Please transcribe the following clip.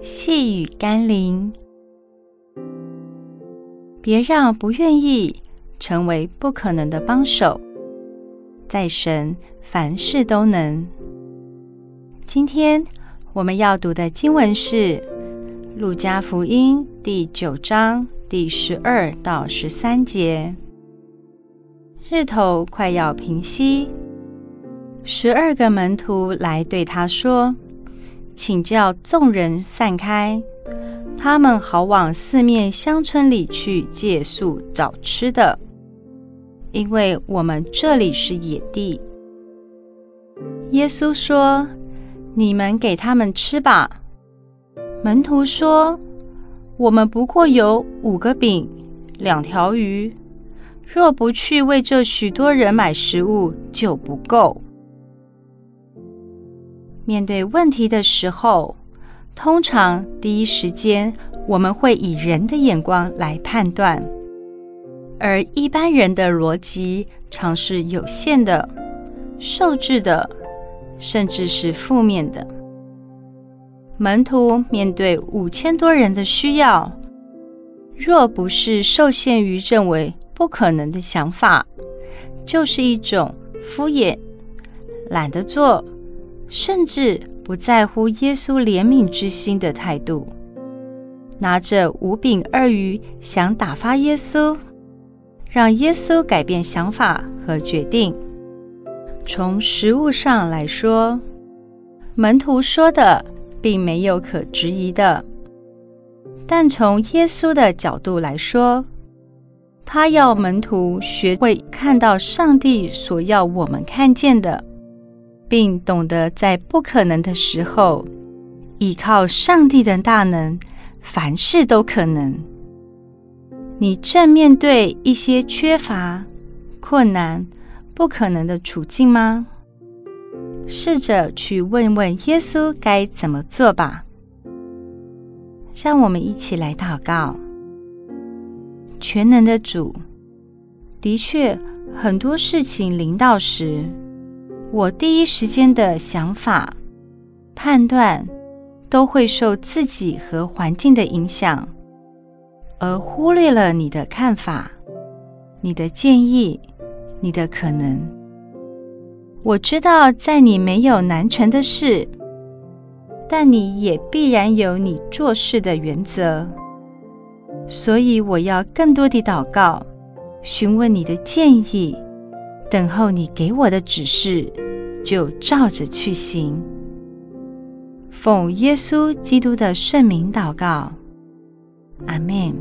细雨甘霖，别让不愿意成为不可能的帮手。在神，凡事都能。今天我们要读的经文是《路加福音》第九章第十二到十三节。日头快要平息，十二个门徒来对他说：“请叫众人散开，他们好往四面乡村里去借宿找吃的，因为我们这里是野地。”耶稣说：“你们给他们吃吧。”门徒说：“我们不过有五个饼，两条鱼。”若不去为这许多人买食物，就不够。面对问题的时候，通常第一时间我们会以人的眼光来判断，而一般人的逻辑常是有限的、受制的，甚至是负面的。门徒面对五千多人的需要，若不是受限于认为，不可能的想法，就是一种敷衍、懒得做，甚至不在乎耶稣怜悯之心的态度。拿着五饼二鱼想打发耶稣，让耶稣改变想法和决定。从实物上来说，门徒说的并没有可质疑的，但从耶稣的角度来说，他要门徒学会看到上帝所要我们看见的，并懂得在不可能的时候，依靠上帝的大能，凡事都可能。你正面对一些缺乏、困难、不可能的处境吗？试着去问问耶稣该怎么做吧。让我们一起来祷告。全能的主，的确，很多事情临到时，我第一时间的想法、判断都会受自己和环境的影响，而忽略了你的看法、你的建议、你的可能。我知道，在你没有难成的事，但你也必然有你做事的原则。所以，我要更多的祷告，询问你的建议，等候你给我的指示，就照着去行。奉耶稣基督的圣名祷告，阿门。